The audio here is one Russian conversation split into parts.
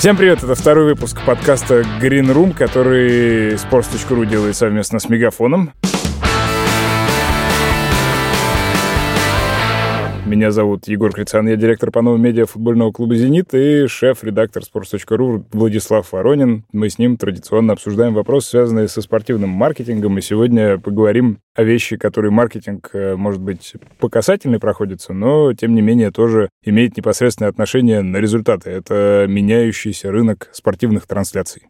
Всем привет, это второй выпуск подкаста Green Room, который Sports.ru делает совместно с Мегафоном. Меня зовут Егор Крицан, я директор по новым медиа футбольного клуба «Зенит» и шеф-редактор sports.ru Владислав Воронин. Мы с ним традиционно обсуждаем вопросы, связанные со спортивным маркетингом, и сегодня поговорим о вещи, которые маркетинг, э, может быть, по касательной проходится, но, тем не менее, тоже имеет непосредственное отношение на результаты. Это меняющийся рынок спортивных трансляций.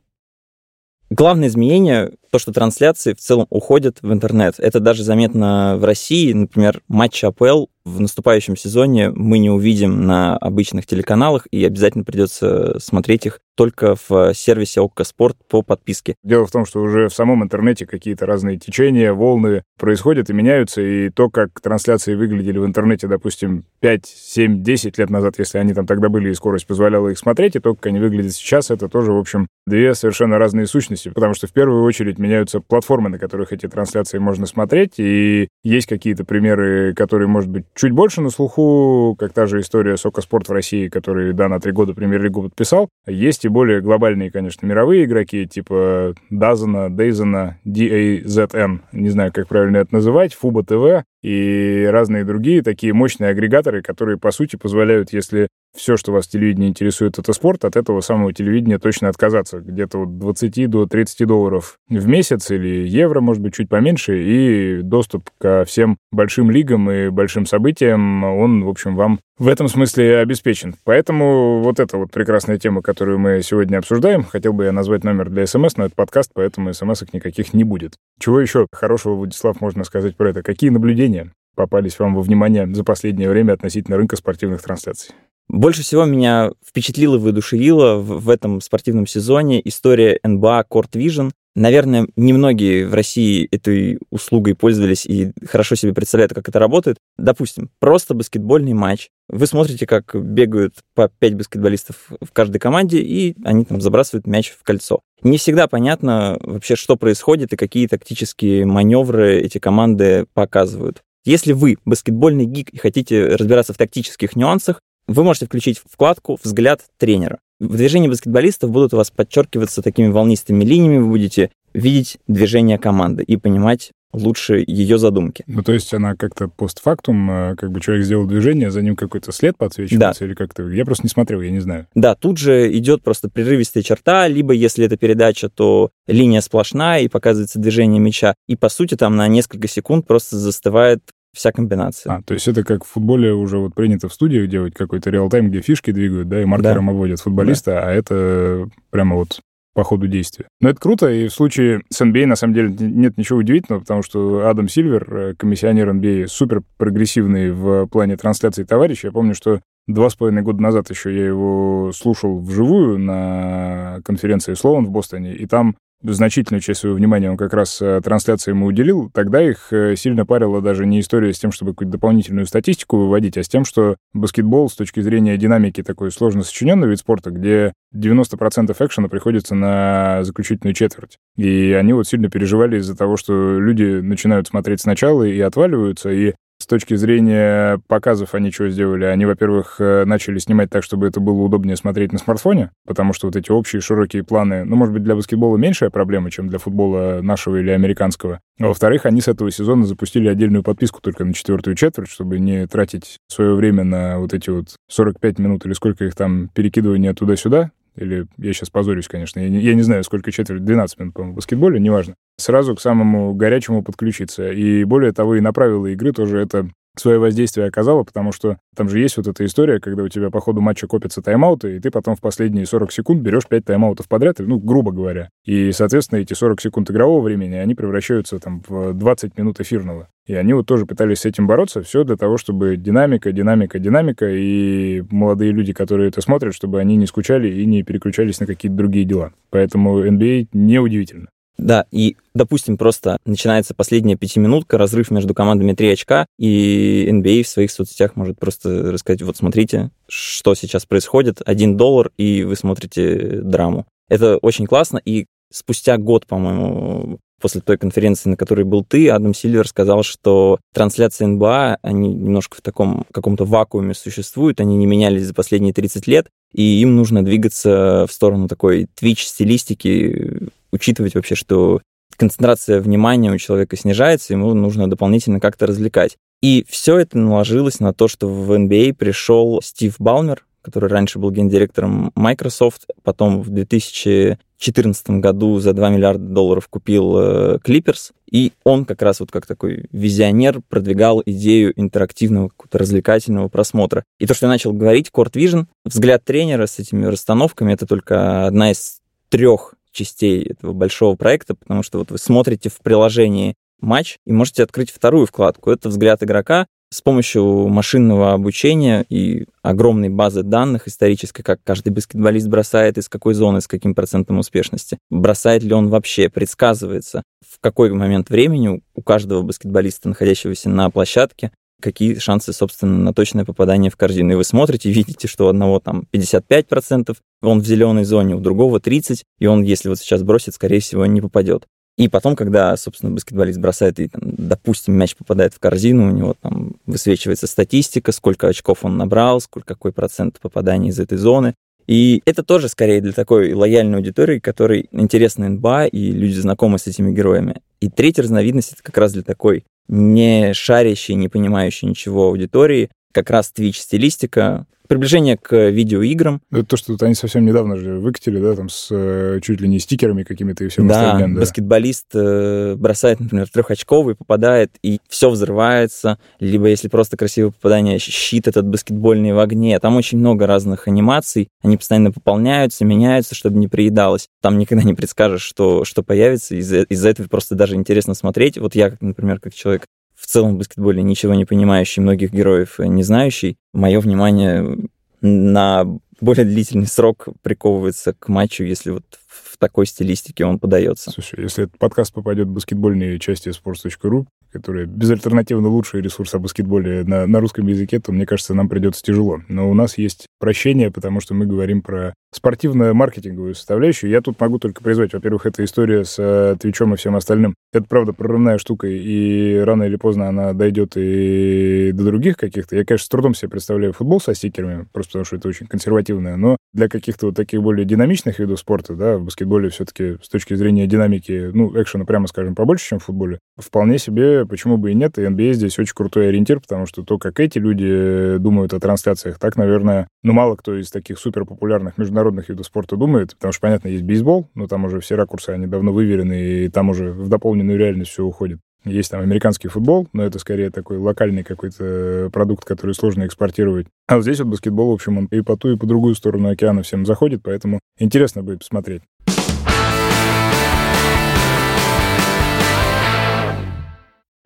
Главное изменение — то, что трансляции в целом уходят в интернет. Это даже заметно в России. Например, матчи АПЛ в наступающем сезоне мы не увидим на обычных телеканалах, и обязательно придется смотреть их только в сервисе ОККО Спорт по подписке. Дело в том, что уже в самом интернете какие-то разные течения, волны происходят и меняются, и то, как трансляции выглядели в интернете, допустим, 5, 7, 10 лет назад, если они там тогда были, и скорость позволяла их смотреть, и то, как они выглядят сейчас, это тоже, в общем, две совершенно разные сущности, потому что в первую очередь меняются платформы, на которых эти трансляции можно смотреть, и есть какие-то примеры, которые, может быть, чуть больше на слуху, как та же история Сока Спорт в России, который, да, на три года премьер-лигу подписал. Есть и более глобальные, конечно, мировые игроки, типа Дазана, Дейзена, DAZN, не знаю, как правильно это называть, Фуба ТВ и разные другие такие мощные агрегаторы, которые, по сути, позволяют, если все, что вас в телевидении интересует, это спорт, от этого самого телевидения точно отказаться. Где-то вот 20 до 30 долларов в месяц или евро, может быть, чуть поменьше, и доступ ко всем большим лигам и большим событиям, он, в общем, вам в этом смысле обеспечен. Поэтому вот эта вот прекрасная тема, которую мы сегодня обсуждаем, хотел бы я назвать номер для СМС, но это подкаст, поэтому СМСок никаких не будет. Чего еще хорошего, Владислав, можно сказать про это? Какие наблюдения попались вам во внимание за последнее время относительно рынка спортивных трансляций? Больше всего меня впечатлило и воодушевило в, в этом спортивном сезоне история НБА Court Vision. Наверное, немногие в России этой услугой пользовались и хорошо себе представляют, как это работает. Допустим, просто баскетбольный матч. Вы смотрите, как бегают по 5 баскетболистов в каждой команде, и они там забрасывают мяч в кольцо. Не всегда понятно вообще, что происходит и какие тактические маневры эти команды показывают. Если вы баскетбольный гик и хотите разбираться в тактических нюансах, вы можете включить вкладку «Взгляд тренера». В движении баскетболистов будут у вас подчеркиваться такими волнистыми линиями, вы будете видеть движение команды и понимать лучше ее задумки. Ну, то есть она как-то постфактум, э, как бы человек сделал движение, за ним какой-то след подсвечивается да. или как-то... Я просто не смотрел, я не знаю. Да, тут же идет просто прерывистая черта, либо если это передача, то линия сплошная и показывается движение мяча. И, по сути, там на несколько секунд просто застывает вся комбинация. А, то есть это как в футболе уже вот принято в студиях делать какой-то реал-тайм, где фишки двигают, да, и маркером да. обводят футболиста, да. а это прямо вот по ходу действия. Но это круто, и в случае с NBA на самом деле нет ничего удивительного, потому что Адам Сильвер, э, комиссионер NBA, супер прогрессивный в плане трансляции товарищ. Я помню, что два с половиной года назад еще я его слушал вживую на конференции Слоун в Бостоне, и там значительную часть своего внимания он как раз э, трансляциям уделил, тогда их э, сильно парила даже не история с тем, чтобы какую-то дополнительную статистику выводить, а с тем, что баскетбол с точки зрения динамики такой сложно сочиненный вид спорта, где 90% экшена приходится на заключительную четверть. И они вот сильно переживали из-за того, что люди начинают смотреть сначала и отваливаются, и с точки зрения показов они что сделали? Они, во-первых, э, начали снимать так, чтобы это было удобнее смотреть на смартфоне, потому что вот эти общие широкие планы, ну, может быть, для баскетбола меньшая проблема, чем для футбола нашего или американского. А во-вторых, они с этого сезона запустили отдельную подписку только на четвертую четверть, чтобы не тратить свое время на вот эти вот 45 минут или сколько их там перекидывания туда-сюда, или я сейчас позорюсь, конечно, я не, я не знаю, сколько четверть, 12 минут, по-моему, в баскетболе, неважно, сразу к самому горячему подключиться. И более того, и на правила игры тоже это свое воздействие оказало, потому что там же есть вот эта история, когда у тебя по ходу матча копятся тайм-ауты, и ты потом в последние 40 секунд берешь 5 тайм-аутов подряд, ну, грубо говоря. И, соответственно, эти 40 секунд игрового времени, они превращаются там в 20 минут эфирного. И они вот тоже пытались с этим бороться, все для того, чтобы динамика, динамика, динамика, и молодые люди, которые это смотрят, чтобы они не скучали и не переключались на какие-то другие дела. Поэтому NBA неудивительно. Да, и, допустим, просто начинается последняя пятиминутка, разрыв между командами 3 очка, и NBA в своих соцсетях может просто рассказать, вот смотрите, что сейчас происходит, один доллар, и вы смотрите драму. Это очень классно, и спустя год, по-моему, после той конференции, на которой был ты, Адам Сильвер сказал, что трансляции НБА, они немножко в таком каком-то вакууме существуют, они не менялись за последние 30 лет, и им нужно двигаться в сторону такой твич-стилистики, учитывать вообще, что концентрация внимания у человека снижается, ему нужно дополнительно как-то развлекать. И все это наложилось на то, что в NBA пришел Стив Балмер, который раньше был гендиректором Microsoft, потом в 2014 году за 2 миллиарда долларов купил э, Clippers, и он как раз вот как такой визионер продвигал идею интерактивного, какого-то развлекательного просмотра. И то, что я начал говорить, Court Vision, взгляд тренера с этими расстановками, это только одна из трех частей этого большого проекта, потому что вот вы смотрите в приложении матч и можете открыть вторую вкладку. Это взгляд игрока, с помощью машинного обучения и огромной базы данных исторической, как каждый баскетболист бросает, из какой зоны, с каким процентом успешности, бросает ли он вообще, предсказывается, в какой момент времени у каждого баскетболиста, находящегося на площадке, какие шансы, собственно, на точное попадание в корзину. И вы смотрите, видите, что у одного там 55%, он в зеленой зоне, у другого 30%, и он, если вот сейчас бросит, скорее всего, не попадет. И потом, когда, собственно, баскетболист бросает и, там, допустим, мяч попадает в корзину, у него там высвечивается статистика, сколько очков он набрал, сколько, какой процент попадания из этой зоны. И это тоже скорее для такой лояльной аудитории, которой интересна НБА, и люди знакомы с этими героями. И третья разновидность — это как раз для такой не шарящей, не понимающей ничего аудитории, как раз Twitch-стилистика, приближение к видеоиграм. Это то, что они совсем недавно же выкатили, да, там с э, чуть ли не стикерами какими-то и всем да, остальным. Да, баскетболист э, бросает, например, трехочковый, попадает, и все взрывается. Либо, если просто красивое попадание, щит этот баскетбольный в огне. Там очень много разных анимаций. Они постоянно пополняются, меняются, чтобы не приедалось. Там никогда не предскажешь, что, что появится. Из-за из этого просто даже интересно смотреть. Вот я, например, как человек в целом в баскетболе ничего не понимающий, многих героев не знающий, мое внимание на более длительный срок приковывается к матчу, если вот в такой стилистике он подается. Слушай, если этот подкаст попадет в баскетбольные части sports.ru, которая безальтернативно лучший ресурс о баскетболе на, на русском языке, то, мне кажется, нам придется тяжело. Но у нас есть прощение, потому что мы говорим про спортивно-маркетинговую составляющую. Я тут могу только призвать, во-первых, эта история с э, Твичом и всем остальным. Это, правда, прорывная штука, и рано или поздно она дойдет и до других каких-то. Я, конечно, с трудом себе представляю футбол со стикерами, просто потому что это очень консервативное, но для каких-то вот таких более динамичных видов спорта, да, в баскетболе все-таки с точки зрения динамики, ну, экшена, прямо скажем, побольше, чем в футболе, вполне себе, почему бы и нет, и NBA здесь очень крутой ориентир, потому что то, как эти люди думают о трансляциях, так, наверное, ну, мало кто из таких суперпопулярных международных международных видов спорта думает, потому что, понятно, есть бейсбол, но там уже все ракурсы, они давно выверены, и там уже в дополненную реальность все уходит. Есть там американский футбол, но это скорее такой локальный какой-то продукт, который сложно экспортировать. А вот здесь вот баскетбол, в общем, он и по ту, и по другую сторону океана всем заходит, поэтому интересно будет посмотреть.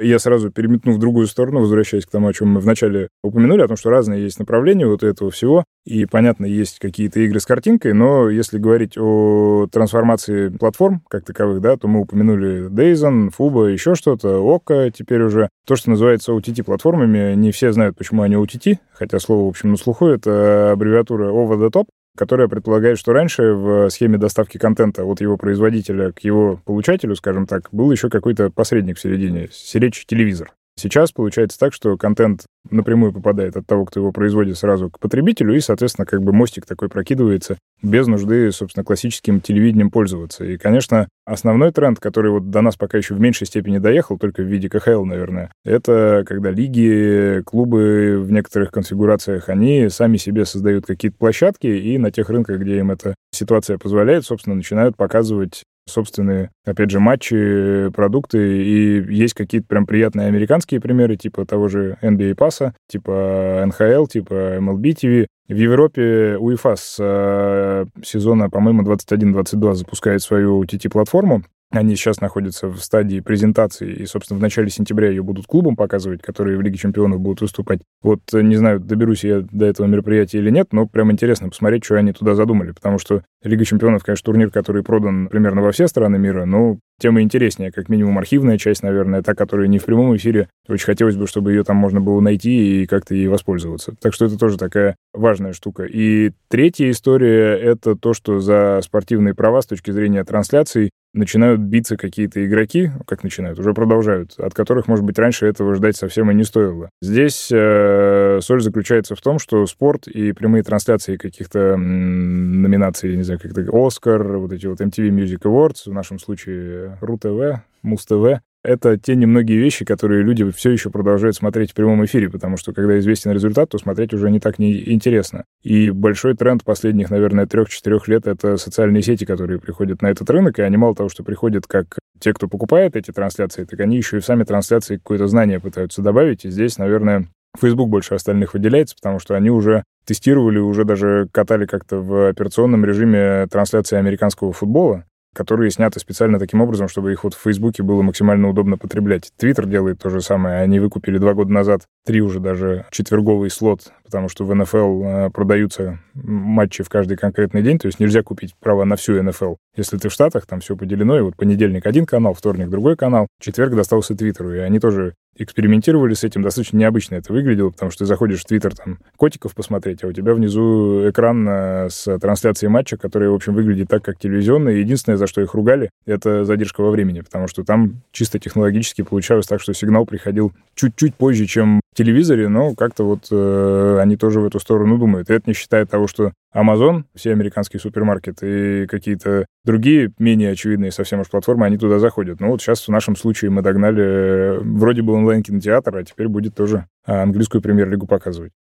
Я сразу переметну в другую сторону, возвращаясь к тому, о чем мы вначале упомянули, о том, что разные есть направления вот этого всего. И, понятно, есть какие-то игры с картинкой, но если говорить о трансформации платформ как таковых, да, то мы упомянули Dayzon, Fubo, еще что-то, Ока теперь уже. То, что называется OTT-платформами, не все знают, почему они OTT, хотя слово, в общем, на слуху, это аббревиатура Over the Top, которая предполагает, что раньше в схеме доставки контента от его производителя к его получателю, скажем так, был еще какой-то посредник в середине, сиречь телевизор. Сейчас получается так, что контент напрямую попадает от того, кто его производит, сразу к потребителю, и, соответственно, как бы мостик такой прокидывается без нужды, собственно, классическим телевидением пользоваться. И, конечно, основной тренд, который вот до нас пока еще в меньшей степени доехал, только в виде КХЛ, наверное, это когда лиги, клубы в некоторых конфигурациях, они сами себе создают какие-то площадки, и на тех рынках, где им эта ситуация позволяет, собственно, начинают показывать собственные, опять же, матчи, продукты, и есть какие-то прям приятные американские примеры, типа того же NBA Pass, типа NHL, типа MLB TV. В Европе УЕФА с э, сезона, по-моему, 21-22 запускает свою TT-платформу, они сейчас находятся в стадии презентации, и, собственно, в начале сентября ее будут клубом показывать, которые в Лиге чемпионов будут выступать. Вот, э, не знаю, доберусь я до этого мероприятия или нет, но прям интересно посмотреть, что они туда задумали, потому что Лига чемпионов, конечно, турнир, который продан примерно во все страны мира, но тем и интереснее, как минимум архивная часть, наверное, та, которая не в прямом эфире. Очень хотелось бы, чтобы ее там можно было найти и как-то ей воспользоваться. Так что это тоже такая важная штука. И третья история — это то, что за спортивные права с точки зрения трансляций начинают биться какие-то игроки, как начинают, уже продолжают, от которых, может быть, раньше этого ждать совсем и не стоило. Здесь э, соль заключается в том, что спорт и прямые трансляции каких-то номинаций, не знаю, как-то Оскар, вот эти вот MTV Music Awards, в нашем случае РУ-ТВ, Муз-ТВ, это те немногие вещи, которые люди все еще продолжают смотреть в прямом эфире, потому что когда известен результат, то смотреть уже не так не интересно. И большой тренд последних, наверное, трех-четырех лет — это социальные сети, которые приходят на этот рынок, и они мало того, что приходят как те, кто покупает эти трансляции, так они еще и в сами трансляции какое-то знание пытаются добавить, и здесь, наверное, Facebook больше остальных выделяется, потому что они уже тестировали, уже даже катали как-то в операционном режиме трансляции американского футбола, которые сняты специально таким образом, чтобы их вот в Фейсбуке было максимально удобно потреблять. Твиттер делает то же самое. Они выкупили два года назад три уже даже четверговый слот, потому что в НФЛ э, продаются матчи в каждый конкретный день, то есть нельзя купить право на всю НФЛ. Если ты в Штатах, там все поделено, и вот понедельник один канал, вторник другой канал, четверг достался Твиттеру, и они тоже экспериментировали с этим, достаточно необычно это выглядело, потому что ты заходишь в Твиттер, там, котиков посмотреть, а у тебя внизу экран э, с трансляцией матча, который, в общем, выглядит так, как телевизионный. Единственное, за что их ругали, это задержка во времени, потому что там чисто технологически получалось так, что сигнал приходил чуть-чуть позже, чем телевизоре, но как-то вот э, они тоже в эту сторону думают. И это не считая того, что Amazon, все американские супермаркеты и какие-то другие менее очевидные совсем уж платформы, они туда заходят. Ну вот сейчас в нашем случае мы догнали э, вроде бы онлайн-кинотеатр, а теперь будет тоже английскую премьер-лигу показывать.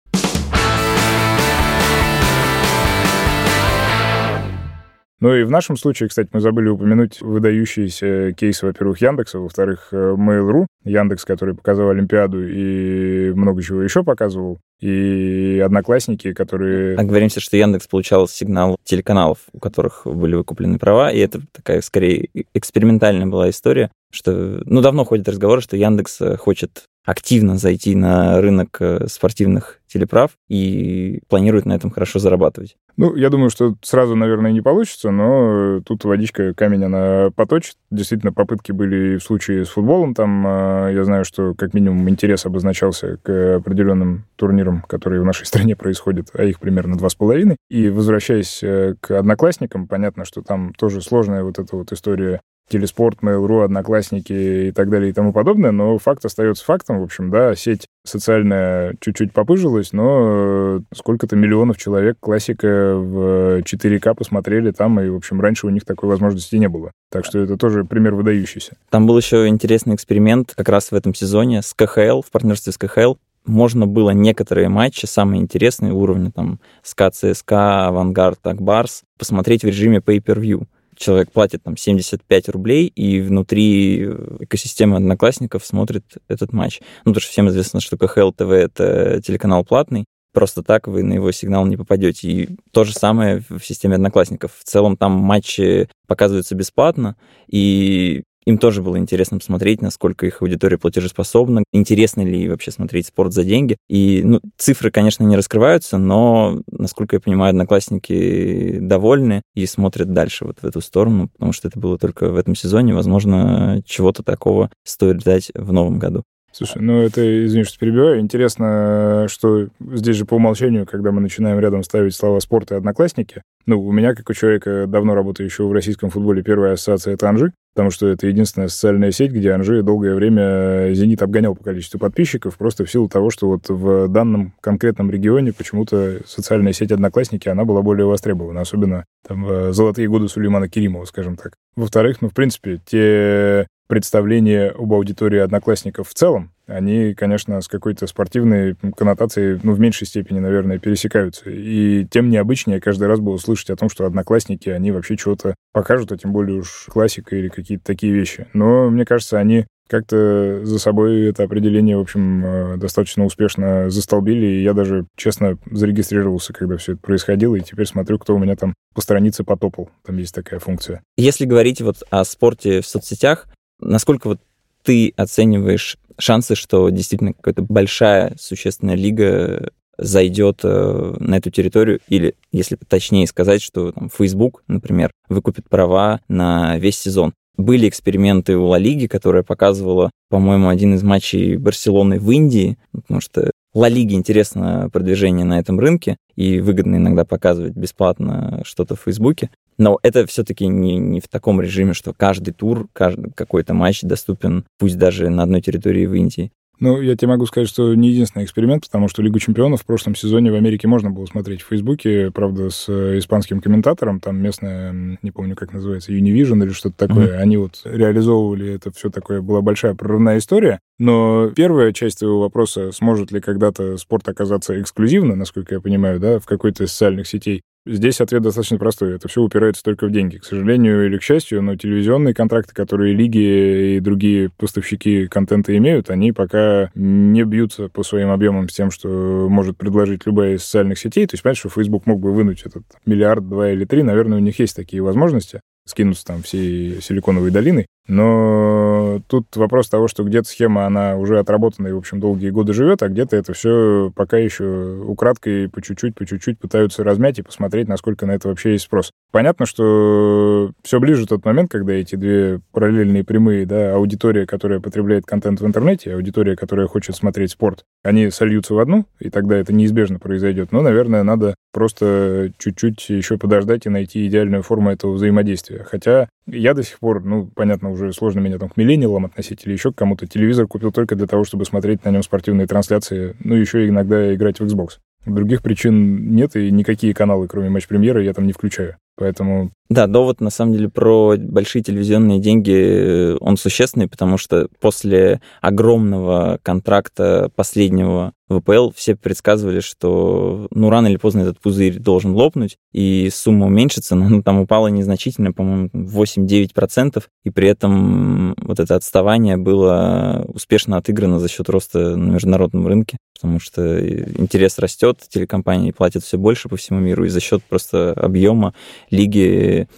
Ну и в нашем случае, кстати, мы забыли упомянуть выдающиеся кейсы, во-первых, Яндекса, во-вторых, э, Mail.ru, Яндекс, который показывал Олимпиаду и много чего еще показывал, и одноклассники, которые... Оговоримся, что Яндекс получал сигнал телеканалов, у которых были выкуплены права, и это такая, скорее, экспериментальная была история, что, ну, давно ходят разговоры, что Яндекс э, хочет активно зайти на рынок э, спортивных телеправ и планирует на этом хорошо зарабатывать. Ну, я думаю, что сразу, наверное, не получится, но тут водичка камень она поточит. Действительно, попытки были в случае с футболом. Там а, я знаю, что как минимум интерес обозначался к определенным турнирам, которые в нашей стране происходят, а их примерно два с половиной. И возвращаясь э, к одноклассникам, понятно, что там тоже сложная вот эта вот история Телеспорт, Mail.ru, Одноклассники и так далее и тому подобное, но факт остается фактом. В общем, да, сеть социальная чуть-чуть попыжилась, но сколько-то миллионов человек классика в 4К посмотрели там, и, в общем, раньше у них такой возможности не было. Так что это тоже пример выдающийся. Там был еще интересный эксперимент как раз в этом сезоне с КХЛ, в партнерстве с КХЛ. Можно было некоторые матчи, самые интересные уровни, там, СКА, ЦСКА, Авангард, Акбарс, посмотреть в режиме pay-per-view человек платит там 75 рублей, и внутри экосистемы одноклассников смотрит этот матч. Ну, потому что всем известно, что КХЛ ТВ — это телеканал платный, просто так вы на его сигнал не попадете. И то же самое в системе одноклассников. В целом там матчи показываются бесплатно, и им тоже было интересно посмотреть, насколько их аудитория платежеспособна, интересно ли вообще смотреть спорт за деньги. И ну, цифры, конечно, не раскрываются, но, насколько я понимаю, одноклассники довольны и смотрят дальше вот в эту сторону, потому что это было только в этом сезоне. Возможно, чего-то такого стоит ждать в новом году. Слушай, ну это, извини, что перебиваю. Интересно, что здесь же по умолчанию, когда мы начинаем рядом ставить слова «спорт» и «одноклассники», ну, у меня, как у человека, давно работающего в российском футболе, первая ассоциация — это Анжи, потому что это единственная социальная сеть, где Анжи долгое время «Зенит» обгонял по количеству подписчиков, просто в силу того, что вот в данном конкретном регионе почему-то социальная сеть «Одноклассники», она была более востребована, особенно там в золотые годы Сулеймана Керимова, скажем так. Во-вторых, ну, в принципе, те представления об аудитории одноклассников в целом, они, конечно, с какой-то спортивной коннотацией, ну, в меньшей степени, наверное, пересекаются. И тем необычнее каждый раз было слышать о том, что одноклассники, они вообще чего-то покажут, а тем более уж классика или какие-то такие вещи. Но, мне кажется, они как-то за собой это определение, в общем, э, достаточно успешно застолбили, и я даже, честно, зарегистрировался, когда все это происходило, и теперь смотрю, кто у меня там по странице потопал. Там есть такая функция. Если говорить вот о спорте в соцсетях, Насколько вот ты оцениваешь шансы, что действительно какая-то большая существенная лига зайдет э, на эту территорию, или, если точнее сказать, что там, Facebook, например, выкупит права на весь сезон. Были эксперименты у Ла Лиги, которая показывала, по-моему, один из матчей Барселоны в Индии, потому что Ла Лиге интересно продвижение на этом рынке, и выгодно иногда показывать бесплатно что-то в Фейсбуке. Но это все-таки не, не в таком режиме, что каждый тур, каждый какой-то матч доступен, пусть даже на одной территории в Индии. Ну, я тебе могу сказать, что не единственный эксперимент, потому что Лигу чемпионов в прошлом сезоне в Америке можно было смотреть в Фейсбуке, правда, с э, испанским комментатором, там местная, не помню, как называется, Univision или что-то такое. Mm-hmm. Они вот реализовывали это все такое, была большая прорывная история. Но первая часть твоего вопроса, сможет ли когда-то спорт оказаться эксклюзивно, насколько я понимаю, да, в какой-то из социальных сетей, Здесь ответ достаточно простой. Это все упирается только в деньги. К сожалению или к счастью, но телевизионные контракты, которые лиги и другие поставщики контента имеют, они пока не бьются по своим объемам с тем, что может предложить любая из социальных сетей. То есть, понимаешь, что Facebook мог бы вынуть этот миллиард, два или три. Наверное, у них есть такие возможности скинуться там всей силиконовой долиной. Но тут вопрос того, что где-то схема, она уже отработана и, в общем, долгие годы живет, а где-то это все пока еще украдкой по чуть-чуть, по чуть-чуть пытаются размять и посмотреть, насколько на это вообще есть спрос. Понятно, что все ближе тот момент, когда эти две параллельные прямые, да, аудитория, которая потребляет контент в интернете, аудитория, которая хочет смотреть спорт, они сольются в одну, и тогда это неизбежно произойдет. Но, наверное, надо просто чуть-чуть еще подождать и найти идеальную форму этого взаимодействия. Хотя я до сих пор, ну, понятно, уже сложно меня там к миллениалам относить или еще к кому-то. Телевизор купил только для того, чтобы смотреть на нем спортивные трансляции, ну, еще иногда играть в Xbox. Других причин нет, и никакие каналы, кроме матч-премьеры, я там не включаю. Поэтому... Да, довод, на самом деле, про большие телевизионные деньги, э, он существенный, потому что после огромного контракта последнего ВПЛ все предсказывали, что ну рано или поздно этот пузырь должен лопнуть, и сумма уменьшится, но ну, там упала незначительно, по-моему, 8-9%, и при этом вот это отставание было успешно отыграно за счет роста на международном рынке, потому что интерес растет, телекомпании платят все больше по всему миру, и за счет просто объема лиги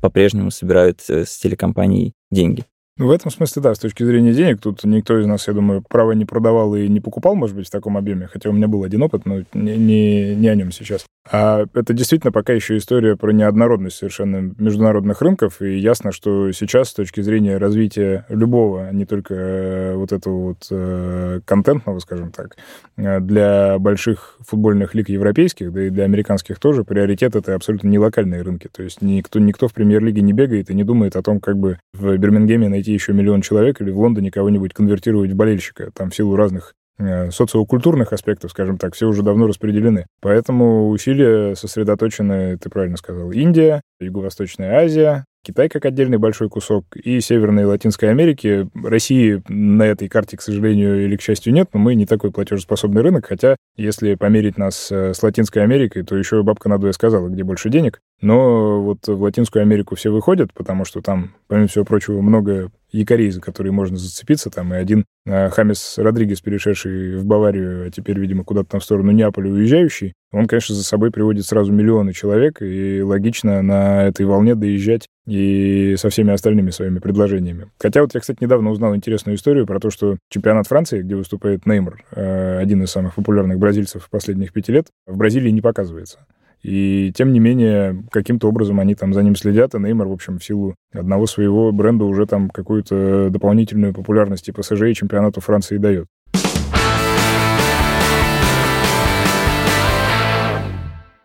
по-прежнему собирают э, с телекомпаний деньги. Ну, в этом смысле, да, с точки зрения денег, тут никто из нас, я думаю, право не продавал и не покупал, может быть, в таком объеме, хотя у меня был один опыт, но не, не, не о нем сейчас. А это действительно пока еще история про неоднородность совершенно международных рынков, и ясно, что сейчас с точки зрения развития любого, а не только э, вот этого вот э, контентного, скажем так, э, для больших футбольных лиг европейских, да и для американских тоже, приоритет это абсолютно не локальные рынки. То есть никто, никто в премьер-лиге не бегает и не думает о том, как бы в Бирмингеме найти найти еще миллион человек или в Лондоне кого-нибудь конвертировать в болельщика, там в силу разных э, социокультурных аспектов, скажем так, все уже давно распределены. Поэтому усилия сосредоточены, ты правильно сказал, Индия, Юго-Восточная Азия, Китай как отдельный большой кусок, и Северной и Латинской Америки. России на этой карте, к сожалению или к счастью, нет, но мы не такой платежеспособный рынок, хотя если померить нас э, с Латинской Америкой, то еще бабка надвое сказала, где больше денег. Но вот в Латинскую Америку все выходят, потому что там, помимо всего прочего, много якорей, за которые можно зацепиться. Там и один э, Хамис Родригес, перешедший в Баварию, а теперь, видимо, куда-то там в сторону Неаполя уезжающий, он, конечно, за собой приводит сразу миллионы человек, и логично на этой волне доезжать и со всеми остальными своими предложениями. Хотя вот я, кстати, недавно узнал интересную историю про то, что чемпионат Франции, где выступает Неймар, э, один из самых популярных бразильцев последних пяти лет, в Бразилии не показывается. И тем не менее, каким-то образом они там за ним следят, и Неймар, в общем, в силу одного своего бренда уже там какую-то дополнительную популярность и ПСЖ и чемпионату Франции дает.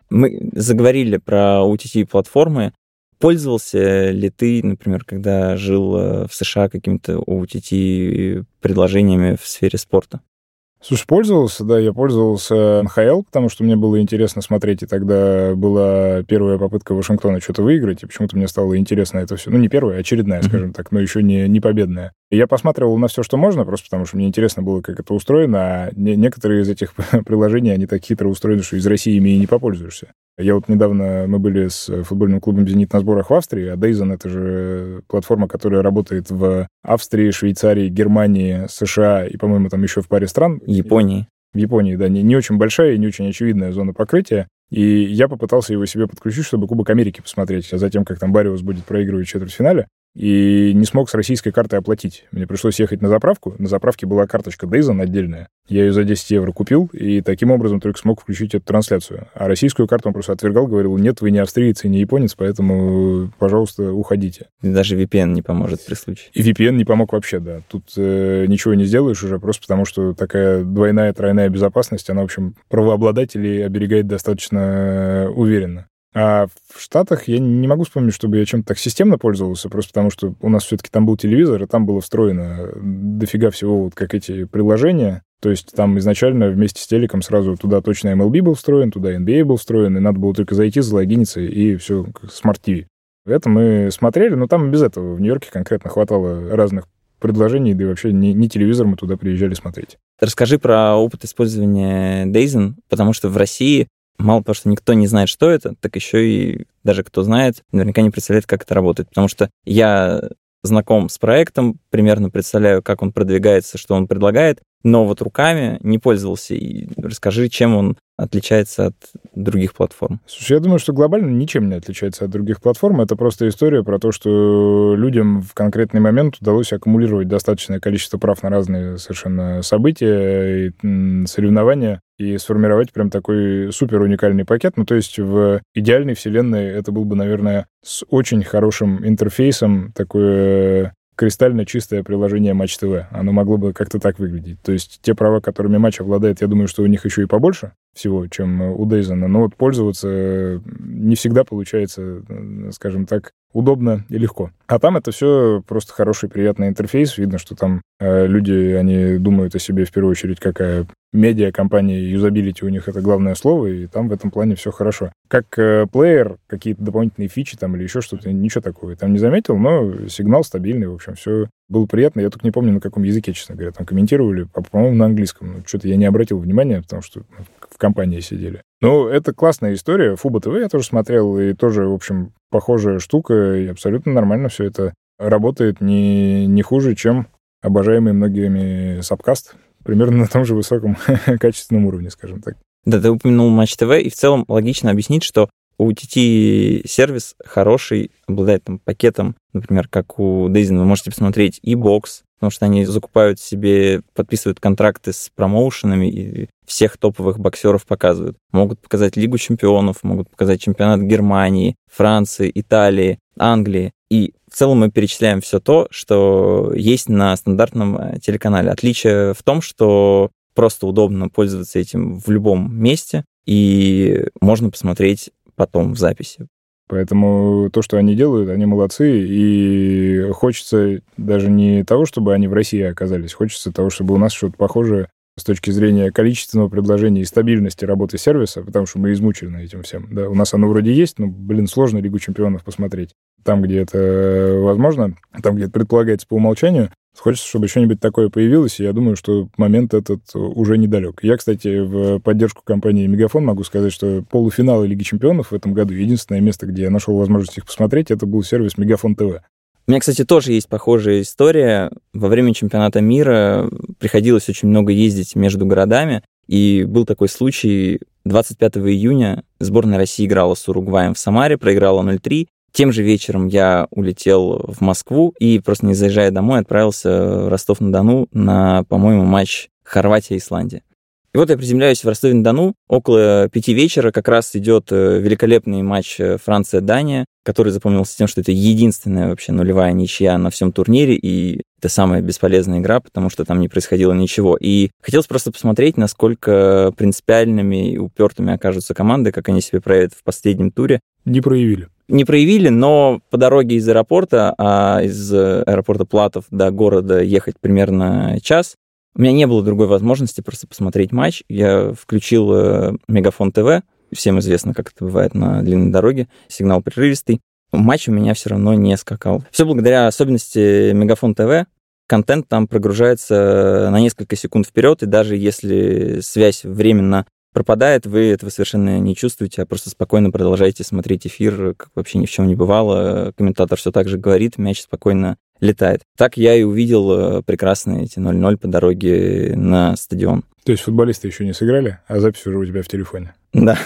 Мы заговорили про OTT-платформы. Пользовался ли ты, например, когда жил э, в США какими-то OTT-предложениями в сфере спорта? Слушай, пользовался, да, я пользовался НХЛ, потому что мне было интересно смотреть, и тогда была первая попытка Вашингтона что-то выиграть, и почему-то мне стало интересно это все. Ну, не первая, а очередная, скажем так, но еще не, не победная. И я посматривал на все, что можно, просто потому что мне интересно было, как это устроено, а не, некоторые из этих приложений, они так хитро устроены, что из России ими и не попользуешься. Я вот недавно, мы были с футбольным клубом «Зенит» на сборах в Австрии, а Дейзон — это же платформа, которая работает в Австрии, Швейцарии, Германии, США и, по-моему, там еще в паре стран. Японии. В Японии, да, не, не очень большая и не очень очевидная зона покрытия. И я попытался его себе подключить, чтобы Кубок Америки посмотреть, а затем, как там Бариус будет проигрывать в четвертьфинале и не смог с российской картой оплатить. Мне пришлось ехать на заправку. На заправке была карточка Дейзон отдельная. Я ее за 10 евро купил, и таким образом только смог включить эту трансляцию. А российскую карту он просто отвергал, говорил, нет, вы не австриец и не японец, поэтому, пожалуйста, уходите. И даже VPN не поможет при случае. И VPN не помог вообще, да. Тут э, ничего не сделаешь уже, просто потому что такая двойная, тройная безопасность, она, в общем, правообладателей оберегает достаточно э, уверенно. А в Штатах я не могу вспомнить, чтобы я чем-то так системно пользовался, просто потому что у нас все-таки там был телевизор, и там было встроено дофига всего, вот как эти приложения. То есть там изначально вместе с телеком сразу туда точно MLB был встроен, туда NBA был встроен, и надо было только зайти, залогиниться, и все, как TV. Это мы смотрели, но там без этого в Нью-Йорке конкретно хватало разных предложений, да и вообще не, не телевизор мы туда приезжали смотреть. Расскажи про опыт использования Дейзен, потому что в России мало того, что никто не знает, что это, так еще и даже кто знает, наверняка не представляет, как это работает. Потому что я знаком с проектом, примерно представляю, как он продвигается, что он предлагает, но вот руками не пользовался. И расскажи, чем он отличается от других платформ? Слушай, я думаю, что глобально ничем не отличается от других платформ. Это просто история про то, что людям в конкретный момент удалось аккумулировать достаточное количество прав на разные совершенно события и соревнования и сформировать прям такой супер уникальный пакет. Ну, то есть в идеальной вселенной это был бы, наверное, с очень хорошим интерфейсом, такое кристально чистое приложение Матч ТВ. Оно могло бы как-то так выглядеть. То есть те права, которыми матч обладает, я думаю, что у них еще и побольше всего, чем у Дейзена. Но вот пользоваться не всегда получается, скажем так, удобно и легко. А там это все просто хороший, приятный интерфейс. Видно, что там э, люди, они думают о себе в первую очередь, какая медиа компания, юзабилити у них это главное слово, и там в этом плане все хорошо. Как э, плеер, какие-то дополнительные фичи там или еще что-то, ничего такого я там не заметил, но сигнал стабильный, в общем, все было приятно. Я только не помню, на каком языке, честно говоря, там комментировали, а, по-моему, на английском. Ну, что-то я не обратил внимания, потому что в компании сидели. Ну, это классная история. Фуба ТВ я тоже смотрел, и тоже, в общем, похожая штука, и абсолютно нормально все это работает не, не хуже, чем обожаемый многими сабкаст, примерно на том же высоком качественном уровне, скажем так. Да, ты упомянул Матч ТВ, и в целом логично объяснить, что OTT-сервис хороший, обладает там пакетом, например, как у Дейзен, вы можете посмотреть и бокс, потому что они закупают себе, подписывают контракты с промоушенами и всех топовых боксеров показывают. Могут показать Лигу чемпионов, могут показать чемпионат Германии, Франции, Италии, Англии. И в целом мы перечисляем все то, что есть на стандартном э, телеканале. Отличие в том, что просто удобно пользоваться этим в любом месте, и можно посмотреть потом в записи. Поэтому то, что они делают, они молодцы, и хочется даже не того, чтобы они в России оказались, хочется того, чтобы у нас что-то похожее с точки зрения количественного предложения и стабильности работы сервиса, потому что мы измучены этим всем. Да, у нас оно вроде есть, но, блин, сложно Лигу чемпионов посмотреть. Там, где это возможно, там, где это предполагается по умолчанию, Хочется, чтобы что-нибудь такое появилось, и я думаю, что момент этот уже недалек. Я, кстати, в поддержку компании Мегафон могу сказать, что полуфиналы Лиги Чемпионов в этом году, единственное место, где я нашел возможность их посмотреть, это был сервис Мегафон ТВ. У меня, кстати, тоже есть похожая история. Во время чемпионата мира приходилось очень много ездить между городами, и был такой случай, 25 июня сборная России играла с Уругваем в Самаре, проиграла 0-3, тем же вечером я улетел в Москву и просто не заезжая домой отправился в Ростов-на-Дону на, по-моему, матч Хорватия-Исландия. И вот я приземляюсь в Ростове-на-Дону. Около пяти вечера как раз идет э, великолепный матч э, Франция-Дания, который запомнился тем, что это единственная вообще нулевая ничья на всем турнире, и это самая бесполезная игра, потому что там не происходило ничего. И хотелось просто посмотреть, насколько принципиальными и упертыми окажутся команды, как они себя проявят в последнем туре. Не проявили не проявили, но по дороге из аэропорта, а из аэропорта Платов до города ехать примерно час, у меня не было другой возможности просто посмотреть матч. Я включил э, Мегафон ТВ, всем известно, как это бывает на длинной дороге, сигнал прерывистый. Матч у меня все равно не скакал. Все благодаря особенности Мегафон ТВ. Контент там прогружается на несколько секунд вперед, и даже если связь временно пропадает, вы этого совершенно не чувствуете, а просто спокойно продолжаете смотреть эфир, как вообще ни в чем не бывало. Комментатор все так же говорит, мяч спокойно летает. Так я и увидел э, прекрасные эти 0-0 по дороге на стадион. То есть футболисты еще не сыграли, а запись уже у тебя в телефоне? Да.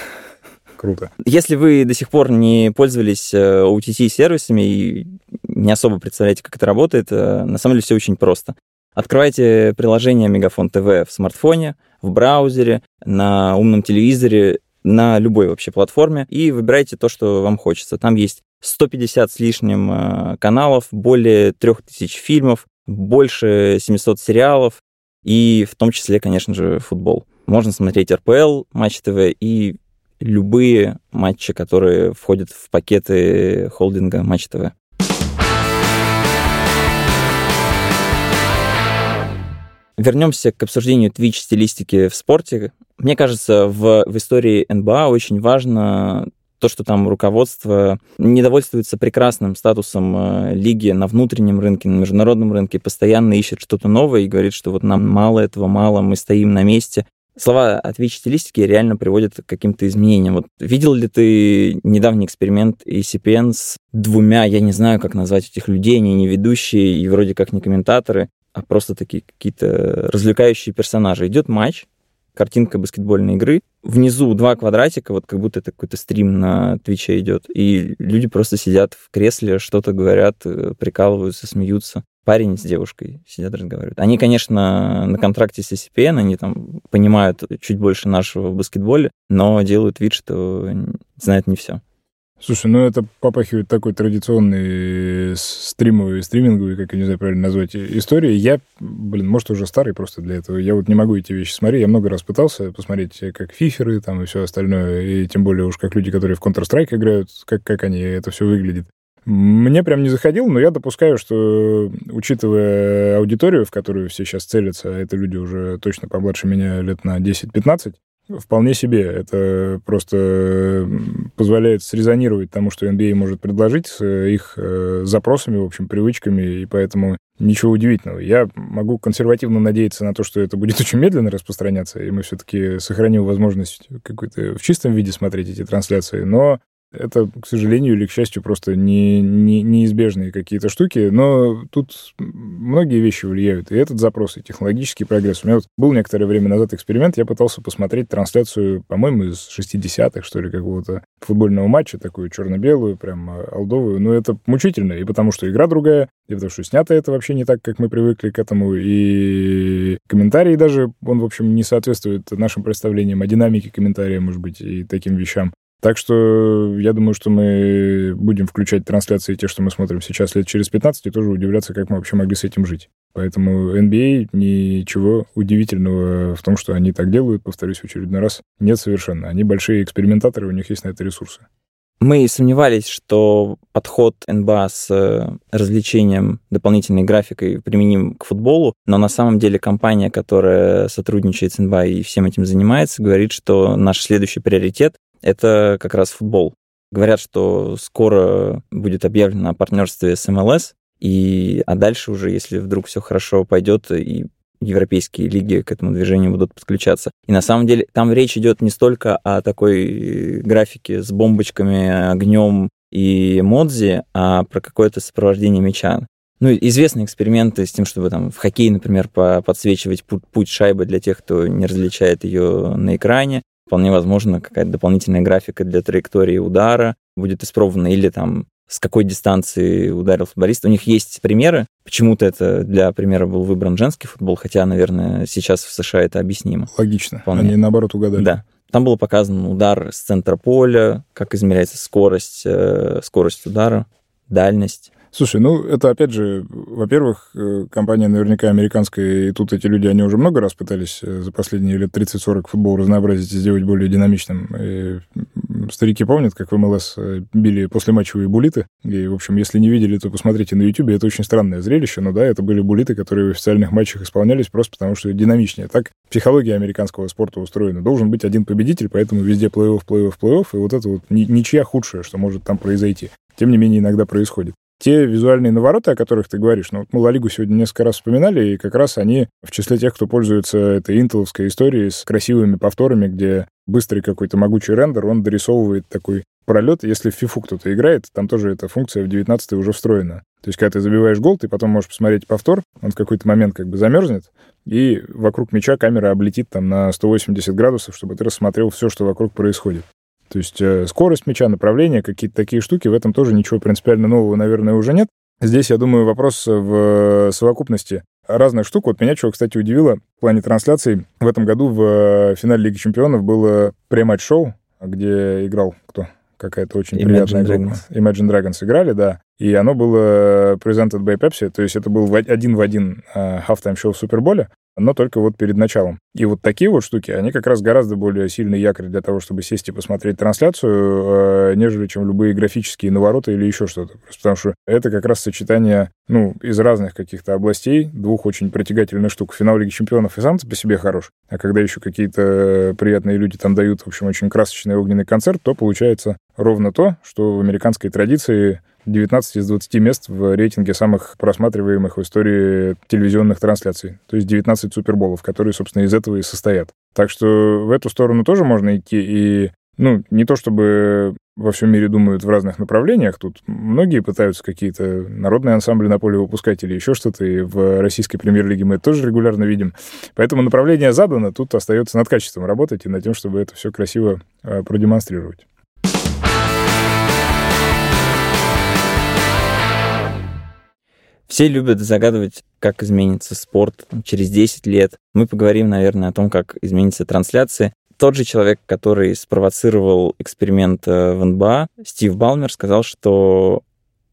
Круто. Если вы до сих пор не пользовались э, OTT-сервисами и не особо представляете, как это работает, э, на самом деле все очень просто. Открывайте приложение Мегафон ТВ в смартфоне, в браузере, на умном телевизоре, на любой вообще платформе и выбирайте то, что вам хочется. Там есть 150 с лишним э, каналов, более 3000 фильмов, больше 700 сериалов и в том числе, конечно же, футбол. Можно смотреть РПЛ, Матч ТВ и любые матчи, которые входят в пакеты холдинга Матч ТВ. Вернемся к обсуждению Twitch стилистики в спорте. Мне кажется, в, в истории НБА очень важно то, что там руководство не довольствуется прекрасным статусом э, лиги на внутреннем рынке, на международном рынке, постоянно ищет что-то новое и говорит, что вот нам мало этого, мало, мы стоим на месте. Слова от стилистики реально приводят к каким-то изменениям. Вот видел ли ты недавний эксперимент ECPN с двумя, я не знаю, как назвать этих людей, они не ведущие и вроде как не комментаторы, а просто такие какие-то развлекающие персонажи. Идет матч, картинка баскетбольной игры. Внизу два квадратика, вот как будто это какой-то стрим на Твиче идет. И люди просто сидят в кресле, что-то говорят, э, прикалываются, смеются. Парень с девушкой сидят, разговаривают. Они, конечно, на контракте с ECPN, они там понимают чуть больше нашего в баскетболе, но делают вид, что знают не все. Слушай, ну это попахивает такой традиционный стримовый, стриминговый, как я не знаю правильно назвать, истории. Я, блин, может, уже старый просто для этого. Я вот не могу эти вещи смотреть. Я много раз пытался посмотреть, как фиферы там и все остальное, и тем более уж как люди, которые в Counter-Strike играют, как, как они, это все выглядит. Мне прям не заходил, но я допускаю, что, учитывая аудиторию, в которую все сейчас целятся, а это люди уже точно помладше меня лет на 10-15, Вполне себе. Это просто позволяет срезонировать тому, что NBA может предложить с их э, запросами, в общем, привычками, и поэтому ничего удивительного. Я могу консервативно надеяться на то, что это будет очень медленно распространяться, и мы все-таки сохраним возможность какой-то в чистом виде смотреть эти трансляции, но это, к сожалению или к счастью, просто не, не, неизбежные какие-то штуки, но тут многие вещи влияют. И этот запрос, и технологический прогресс. У меня вот был некоторое время назад эксперимент, я пытался посмотреть трансляцию, по-моему, из 60-х, что ли, какого-то футбольного матча, такую черно-белую, прям алдовую. Но это мучительно, и потому что игра другая, и потому что снято это вообще не так, как мы привыкли к этому, и комментарии даже, он, в общем, не соответствует нашим представлениям о динамике комментария, может быть, и таким вещам. Так что я думаю, что мы будем включать трансляции, те, что мы смотрим сейчас лет через 15, и тоже удивляться, как мы вообще могли с этим жить. Поэтому NBA ничего удивительного в том, что они так делают, повторюсь в очередной раз, нет совершенно. Они большие экспериментаторы, у них есть на это ресурсы. Мы сомневались, что подход НБА с э, развлечением дополнительной графикой применим к футболу, но на самом деле компания, которая сотрудничает с НБА и всем этим занимается, говорит, что наш следующий приоритет это как раз футбол. Говорят, что скоро будет объявлено о партнерстве с МЛС, и, а дальше уже, если вдруг все хорошо пойдет, и европейские лиги к этому движению будут подключаться. И на самом деле там речь идет не столько о такой графике с бомбочками, огнем и модзи, а про какое-то сопровождение мяча. Ну, известные эксперименты с тем, чтобы там в хоккее, например, подсвечивать путь, путь шайбы для тех, кто не различает ее на экране вполне возможно, какая-то дополнительная графика для траектории удара будет испробована, или там с какой дистанции ударил футболист. У них есть примеры. Почему-то это для примера был выбран женский футбол, хотя, наверное, сейчас в США это объяснимо. Логично. Вполне. Они наоборот угадали. Да. Там был показан удар с центра поля, как измеряется скорость, э, скорость удара, дальность. Слушай, ну это опять же, во-первых, э, компания наверняка американская, и тут эти люди, они уже много раз пытались э, за последние лет 30-40 футбол разнообразить и сделать более динамичным. И старики помнят, как в МЛС э, били послематчевые булиты. И, в общем, если не видели, то посмотрите на YouTube. Это очень странное зрелище, но да, это были булиты, которые в официальных матчах исполнялись просто потому, что динамичнее. Так психология американского спорта устроена. Должен быть один победитель, поэтому везде плей-офф, плей-офф, плей-офф. И вот это вот ничья худшее, что может там произойти. Тем не менее, иногда происходит те визуальные навороты, о которых ты говоришь, ну, вот мы Ла Лигу сегодня несколько раз вспоминали, и как раз они в числе тех, кто пользуется этой интеловской историей с красивыми повторами, где быстрый какой-то могучий рендер, он дорисовывает такой пролет. Если в FIFA кто-то играет, там тоже эта функция в 19 уже встроена. То есть, когда ты забиваешь гол, ты потом можешь посмотреть повтор, он в какой-то момент как бы замерзнет, и вокруг мяча камера облетит там на 180 градусов, чтобы ты рассмотрел все, что вокруг происходит. То есть э, скорость мяча, направление, какие-то такие штуки, в этом тоже ничего принципиально нового, наверное, уже нет. Здесь, я думаю, вопрос в совокупности разных штук. Вот меня чего, кстати, удивило в плане трансляций. В этом году в э, финале Лиги Чемпионов было прематч-шоу, где играл кто? Какая-то очень Imagine приятная группа. Dragons. Imagine Dragons играли, да. И оно было presented by Pepsi, то есть это был один в один uh, halftime show в Суперболе, но только вот перед началом. И вот такие вот штуки, они как раз гораздо более сильный якорь для того, чтобы сесть и посмотреть трансляцию, э, нежели чем любые графические навороты или еще что-то. Просто потому что это как раз сочетание, ну, из разных каких-то областей, двух очень притягательных штук. Финал Лиги Чемпионов и сам по себе хорош, а когда еще какие-то приятные люди там дают, в общем, очень красочный огненный концерт, то получается ровно то, что в американской традиции 19 из 20 мест в рейтинге самых просматриваемых в истории телевизионных трансляций. То есть 19 суперболов, которые, собственно, из этого и состоят. Так что в эту сторону тоже можно идти. И, ну, не то чтобы во всем мире думают в разных направлениях. Тут многие пытаются какие-то народные ансамбли на поле выпускать или еще что-то. И в российской премьер-лиге мы это тоже регулярно видим. Поэтому направление задано. Тут остается над качеством работать и над тем, чтобы это все красиво а, продемонстрировать. Все любят загадывать, как изменится спорт через 10 лет. Мы поговорим, наверное, о том, как изменится трансляция. Тот же человек, который спровоцировал эксперимент э, в НБА, Стив Балмер, сказал, что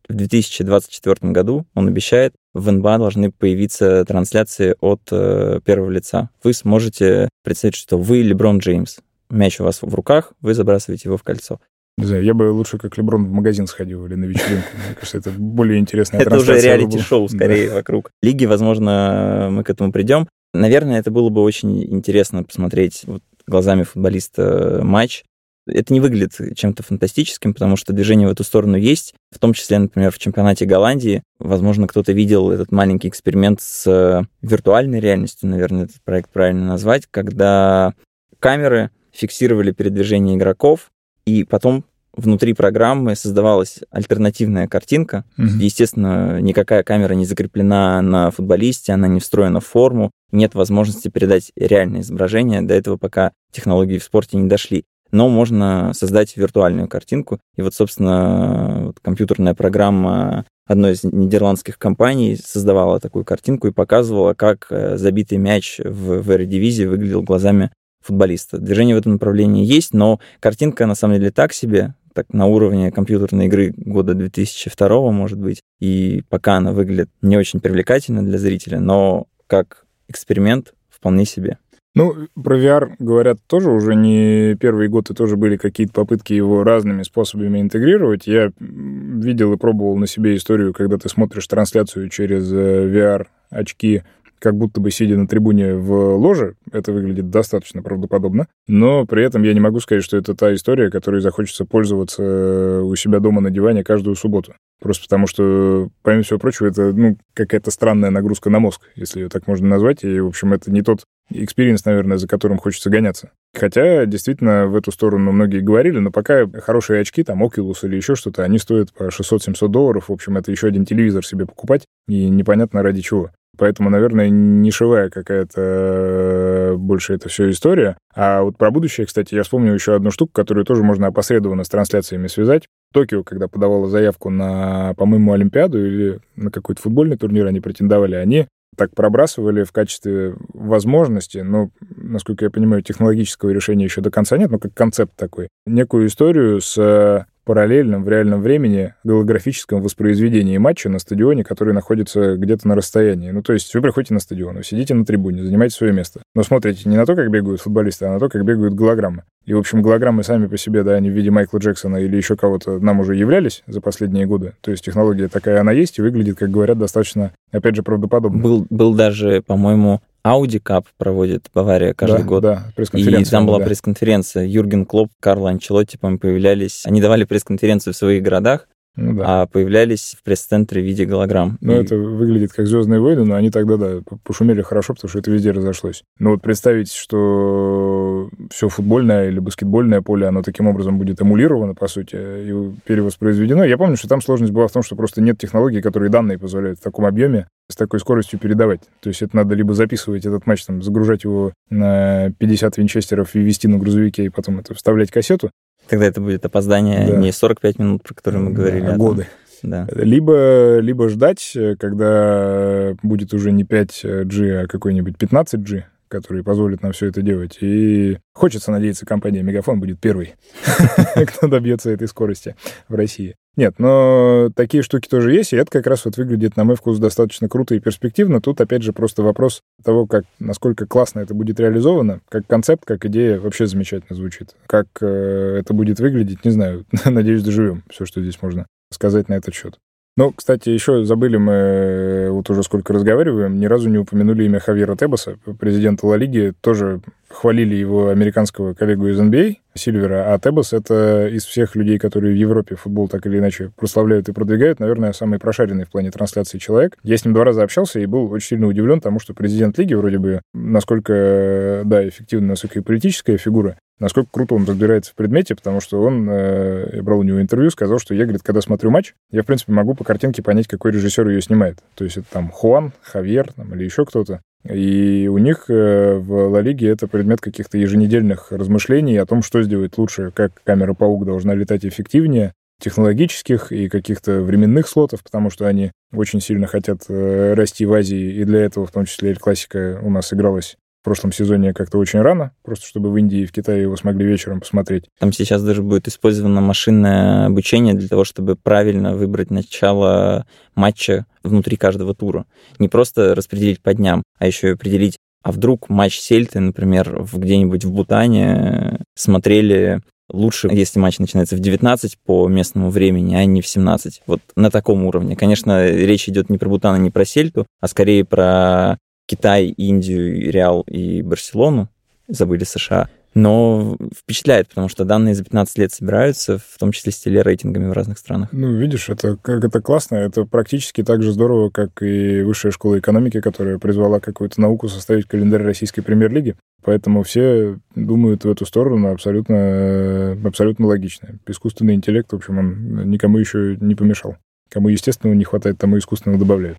в 2024 году, он обещает, в НБА должны появиться трансляции от э, первого лица. Вы сможете представить, что вы Леброн Джеймс. Мяч у вас в руках, вы забрасываете его в кольцо. Не знаю, я бы лучше как Леброн в магазин сходил или на вечеринку. Мне кажется, это более интересная Это уже реалити-шоу скорее вокруг лиги. Возможно, мы к этому придем. Наверное, это было бы очень интересно посмотреть вот глазами футболиста матч. Это не выглядит чем-то фантастическим, потому что движение в эту сторону есть, в том числе, например, в чемпионате Голландии. Возможно, кто-то видел этот маленький эксперимент с виртуальной реальностью, наверное, этот проект правильно назвать, когда камеры фиксировали передвижение игроков, и потом внутри программы создавалась альтернативная картинка. Mm-hmm. Естественно, никакая камера не закреплена на футболисте, она не встроена в форму, нет возможности передать реальное изображение. До этого пока технологии в спорте не дошли. Но можно создать виртуальную картинку. И вот, собственно, вот компьютерная программа одной из нидерландских компаний создавала такую картинку и показывала, как э, забитый мяч в, в дивизии выглядел глазами футболиста. Движение в этом направлении есть, но картинка на самом деле так себе, так на уровне компьютерной игры года 2002, может быть, и пока она выглядит не очень привлекательно для зрителя, но как эксперимент вполне себе. Ну, про VR говорят тоже уже не первый год, и тоже были какие-то попытки его разными способами интегрировать. Я видел и пробовал на себе историю, когда ты смотришь трансляцию через э, VR-очки как будто бы сидя на трибуне в ложе. Это выглядит достаточно правдоподобно. Но при этом я не могу сказать, что это та история, которой захочется пользоваться э, у себя дома на диване каждую субботу. Просто потому что, помимо всего прочего, это ну, какая-то странная нагрузка на мозг, если ее так можно назвать. И, в общем, это не тот experience, наверное, за которым хочется гоняться. Хотя, действительно, в эту сторону многие говорили, но пока хорошие очки, там, Oculus или еще что-то, они стоят по 600-700 долларов. В общем, это еще один телевизор себе покупать, и непонятно ради чего. Поэтому, наверное, нишевая какая-то э, больше это все история. А вот про будущее, кстати, я вспомнил еще одну штуку, которую тоже можно опосредованно с трансляциями связать. Токио, когда подавала заявку на, по-моему, Олимпиаду или на какой-то футбольный турнир они претендовали, они так пробрасывали в качестве возможности, но, насколько я понимаю, технологического решения еще до конца нет, но как концепт такой, некую историю с параллельном в реальном времени голографическом воспроизведении матча на стадионе, который находится где-то на расстоянии. Ну, то есть вы приходите на стадион, вы сидите на трибуне, занимаете свое место, но смотрите не на то, как бегают футболисты, а на то, как бегают голограммы. И, в общем, голограммы сами по себе, да, они в виде Майкла Джексона или еще кого-то нам уже являлись за последние годы. То есть технология такая, она есть и выглядит, как говорят, достаточно, опять же, правдоподобно. Был, был даже, по-моему, Audi Cup проводит Бавария каждый да, год. Да, И там была да. пресс-конференция. Юрген Клоп, Карл Анчелотти, по-моему, появлялись. Они давали пресс-конференцию в своих городах, ну, да. а появлялись в пресс-центре в виде голограмм. Ну, и... это выглядит как Звездные войны, но они тогда, да, пошумели хорошо, потому что это везде разошлось. Но вот представить, что все футбольное или баскетбольное поле, оно таким образом будет эмулировано, по сути, и перевоспроизведено. Я помню, что там сложность была в том, что просто нет технологий, которые данные позволяют в таком объеме с такой скоростью передавать. То есть это надо либо записывать этот матч, там, загружать его на 50 винчестеров и вести на грузовике, и потом это вставлять кассету, Тогда это будет опоздание да. не 45 минут, про которые мы говорили, а, а годы. Да. Либо, либо ждать, когда будет уже не 5G, а какой-нибудь 15G, который позволит нам все это делать. И хочется надеяться, компания Мегафон будет первой, кто добьется этой скорости в России. Нет, но такие штуки тоже есть, и это как раз вот выглядит, на мой вкус, достаточно круто и перспективно. Тут, опять же, просто вопрос того, как, насколько классно это будет реализовано. Как концепт, как идея вообще замечательно звучит. Как э, это будет выглядеть, не знаю. Надеюсь, доживем. Все, что здесь можно сказать на этот счет. Ну, кстати, еще забыли мы, э, вот уже сколько разговариваем, ни разу не упомянули имя Хавьера Тебаса, президента Ла Лиги. Тоже хвалили его американского коллегу из NBA, а, Сильвера, а Тебас — это из всех людей, которые в Европе футбол так или иначе прославляют и продвигают, наверное, самый прошаренный в плане трансляции человек. Я с ним два раза общался и был очень сильно удивлен тому, что президент лиги вроде бы, насколько, да, эффективная, насколько и политическая фигура, насколько круто он разбирается в предмете, потому что он, э, я брал у него интервью, сказал, что я, говорит, когда смотрю матч, я, в принципе, могу по картинке понять, какой режиссер ее снимает. То есть это там Хуан, Хавьер там, или еще кто-то. И у них э, в Ла Лиге это предмет каких-то еженедельных размышлений о том, что сделать лучше, как камера паук должна летать эффективнее, технологических и каких-то временных слотов, потому что они очень сильно хотят э, расти в Азии, и для этого в том числе классика у нас игралась прошлом сезоне как-то очень рано, просто чтобы в Индии и в Китае его смогли вечером посмотреть. Там сейчас даже будет использовано машинное обучение для того, чтобы правильно выбрать начало матча внутри каждого тура. Не просто распределить по дням, а еще и определить, а вдруг матч Сельты, например, где-нибудь в Бутане смотрели лучше, если матч начинается в 19 по местному времени, а не в 17. Вот на таком уровне. Конечно, речь идет не про Бутан не про Сельту, а скорее про Китай, Индию, Реал и Барселону, забыли США. Но впечатляет, потому что данные за 15 лет собираются, в том числе с телерейтингами в разных странах. Ну, видишь, это как это классно, это практически так же здорово, как и Высшая школа экономики, которая призвала какую-то науку составить календарь российской премьер-лиги. Поэтому все думают в эту сторону абсолютно, абсолютно логично. Искусственный интеллект, в общем, он никому еще не помешал. Кому естественного не хватает, тому искусственного добавляют.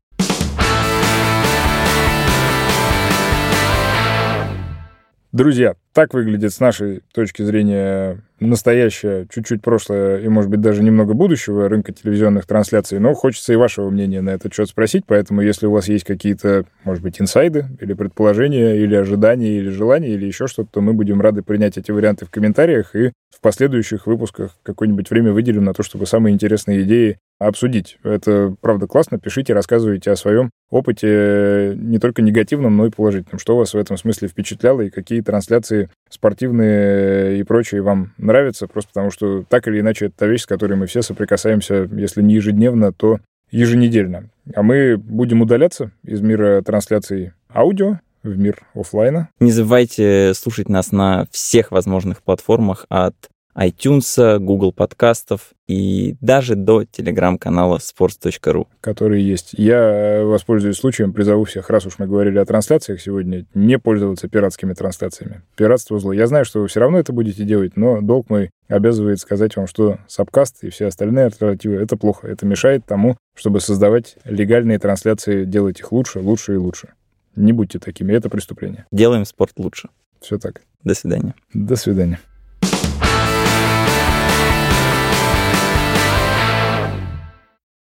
Друзья, так выглядит с нашей точки зрения настоящее, чуть-чуть прошлое и, может быть, даже немного будущего рынка телевизионных трансляций, но хочется и вашего мнения на этот счет спросить, поэтому если у вас есть какие-то, может быть, инсайды или предположения, или ожидания, или желания, или еще что-то, то мы будем рады принять эти варианты в комментариях и в последующих выпусках какое-нибудь время выделим на то, чтобы самые интересные идеи обсудить. Это, правда, классно. Пишите, рассказывайте о своем опыте не только негативном, но и положительном. Что вас в этом смысле впечатляло и какие трансляции спортивные и прочие вам нравятся, просто потому что так или иначе это та вещь, с которой мы все соприкасаемся, если не ежедневно, то еженедельно. А мы будем удаляться из мира трансляций аудио, в мир офлайна. Не забывайте слушать нас на всех возможных платформах от iTunes, Google подкастов и даже до телеграм-канала sports.ru. Который есть. Я воспользуюсь случаем, призову всех, раз уж мы говорили о трансляциях сегодня, не пользоваться пиратскими трансляциями. Пиратство зло. Я знаю, что вы все равно это будете делать, но долг мой обязывает сказать вам, что Сабкаст и все остальные альтернативы — это плохо. Это мешает тому, чтобы создавать легальные трансляции, делать их лучше, лучше и лучше. Не будьте такими, это преступление. Делаем спорт лучше. Все так. До свидания. До свидания.